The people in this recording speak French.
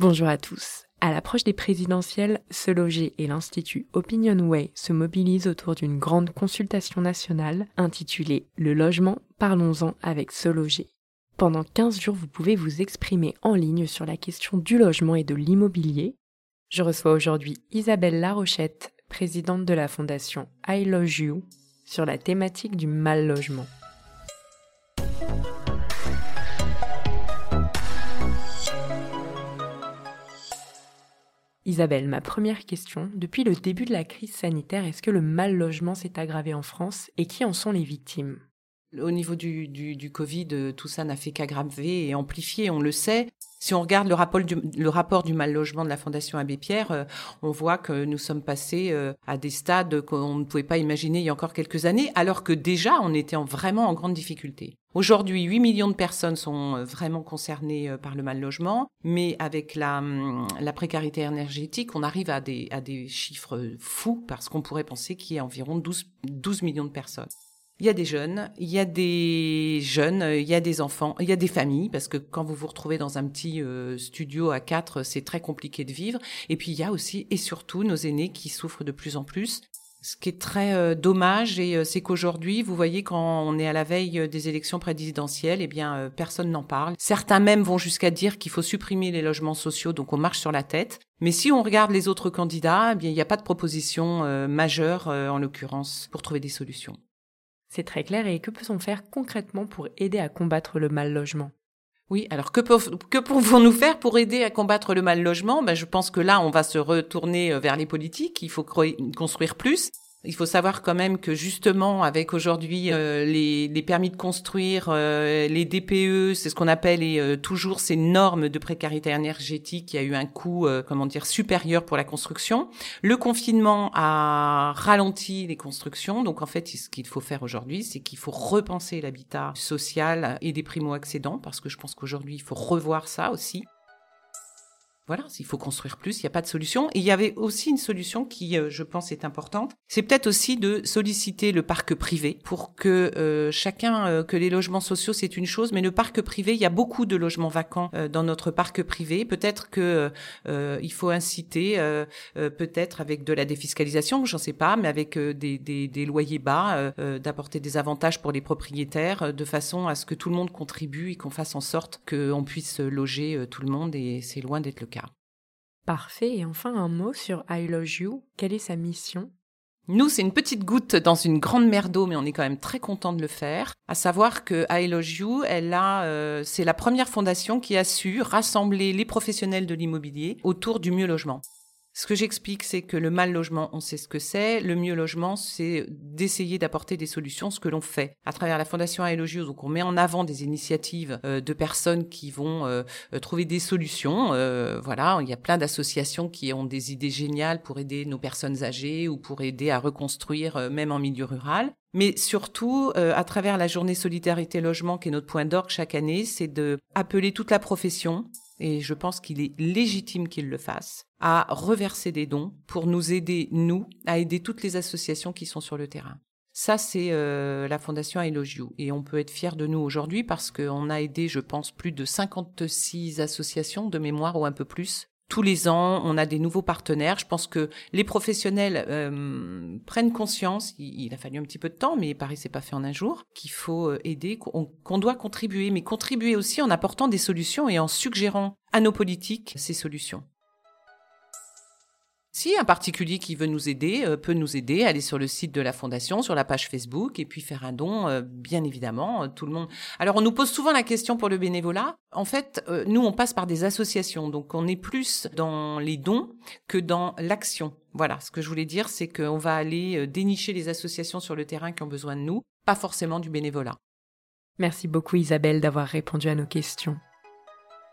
Bonjour à tous. À l'approche des présidentielles, Se Loger et l'Institut Opinionway se mobilisent autour d'une grande consultation nationale intitulée Le logement, parlons-en avec Se Loger. Pendant 15 jours, vous pouvez vous exprimer en ligne sur la question du logement et de l'immobilier. Je reçois aujourd'hui Isabelle Larochette, présidente de la fondation I Love You, sur la thématique du mal logement. Isabelle, ma première question, depuis le début de la crise sanitaire, est-ce que le mal logement s'est aggravé en France et qui en sont les victimes? Au niveau du, du, Covid, euh, tout ça n'a fait qu'aggraver et amplifier, on le sait. Si on regarde le rapport du, mal logement de la Fondation Abbé Pierre, euh, on voit que nous sommes passés euh, à des stades qu'on ne pouvait pas imaginer il y a encore quelques années, alors que déjà on était vraiment en grande difficulté. Aujourd'hui, 8 millions de personnes sont euh, vraiment concernées par le mal logement, mais avec la, hum, précarité énergétique, on arrive à des, à des chiffres fous parce qu'on pourrait penser qu'il y a environ 12, 12 millions de personnes. Il y a des jeunes, il y a des jeunes, il y a des enfants, il y a des familles, parce que quand vous vous retrouvez dans un petit euh, studio à quatre, c'est très compliqué de vivre. Et puis il y a aussi et surtout nos aînés qui souffrent de plus en plus. Ce qui est très euh, dommage, et euh, c'est qu'aujourd'hui, vous voyez, quand on est à la veille des élections présidentielles, eh bien, personne n'en parle. Certains même vont jusqu'à dire qu'il faut supprimer les logements sociaux, donc on marche sur la tête. Mais si on regarde les autres candidats, eh bien, il n'y a pas de proposition majeure, en l'occurrence, pour trouver des solutions. C'est très clair et que peut-on faire concrètement pour aider à combattre le mal logement oui, alors que, pouvons-nous faire pour aider à combattre le mal logement ben, Je pense que là, on va se retourner euh, vers les politiques. Il faut construire plus. Il faut savoir quand même que justement, avec aujourd'hui euh, les, les, permis de construire, euh, les DPE, c'est ce qu'on appelle et, euh, toujours ces normes de précarité énergétique qui a eu un coût, comment dire, supérieur pour la construction. Le confinement a ralenti les constructions. Donc en fait, ce qu'il faut faire aujourd'hui, c'est qu'il faut repenser l'habitat social et des primo-accédants, parce que je pense qu'aujourd'hui, il faut revoir ça aussi voilà, s'il faut construire plus, il n'y a pas de solution. Et il y avait aussi une solution qui, euh, je pense, est importante. C'est peut-être aussi de solliciter le parc privé pour que euh, chacun, euh, que les logements sociaux, c'est une chose, mais le parc privé, il y a beaucoup de logements vacants dans notre parc privé. Peut-être que il faut inciter, peut-être avec de la défiscalisation, j'en sais pas, mais avec des, des, des, loyers bas, d'apporter des avantages pour les propriétaires, de façon à ce que tout le monde contribue et qu'on fasse en sorte qu'on puisse loger tout le monde. Et c'est loin d'être le cas. Parfait. Et enfin, un mot sur I. Quelle est sa mission? Nous, c'est une petite goutte dans une grande mer d'eau, mais on est quand même très content de le faire. À savoir que I euh, c'est la première fondation qui a su rassembler les professionnels de l'immobilier autour du mieux logement. Ce que j'explique, c'est que le mal logement, on sait ce que c'est. Le mieux logement, c'est d'essayer d'apporter des solutions, ce que l'on fait à travers la Fondation Aelogios. Donc, on met en avant des initiatives euh, de personnes qui vont euh, euh, trouver des solutions. voilà, il y a plein d'associations qui ont des idées géniales pour aider nos personnes âgées ou pour aider à reconstruire, même en milieu rural. Mais surtout, à travers la journée Solidarité Logement, qui est notre point d'orgue chaque année, c'est de appeler toute la profession et je pense qu'il est légitime qu'il le fasse, à reverser des dons pour nous aider, nous, à aider toutes les associations qui sont sur le terrain. Ça, c'est euh, la Fondation Elogio. Et on peut être fier de nous aujourd'hui parce qu'on a aidé, je pense, plus de 56 associations de mémoire ou un peu plus tous les ans, on a des nouveaux partenaires. Je pense que les professionnels euh, prennent conscience. Il, a fallu un petit peu de temps, mais pareil, c'est pas fait en un jour. Qu'il faut euh, aider, qu'on doit contribuer, mais contribuer aussi en apportant des solutions et en suggérant à nos politiques ces solutions. Si un particulier qui veut nous aider euh, peut nous aider, aller sur le site de la fondation, sur la page Facebook et puis faire un don, euh, bien évidemment, euh, tout le monde. Alors on nous pose souvent la question pour le bénévolat. En fait, nous on passe par des associations, donc on est plus dans les dons que dans l'action. Voilà, ce que je voulais dire, c'est qu'on va aller dénicher les associations sur le terrain qui ont besoin de nous, pas forcément du bénévolat. Merci beaucoup Isabelle d'avoir répondu à nos questions.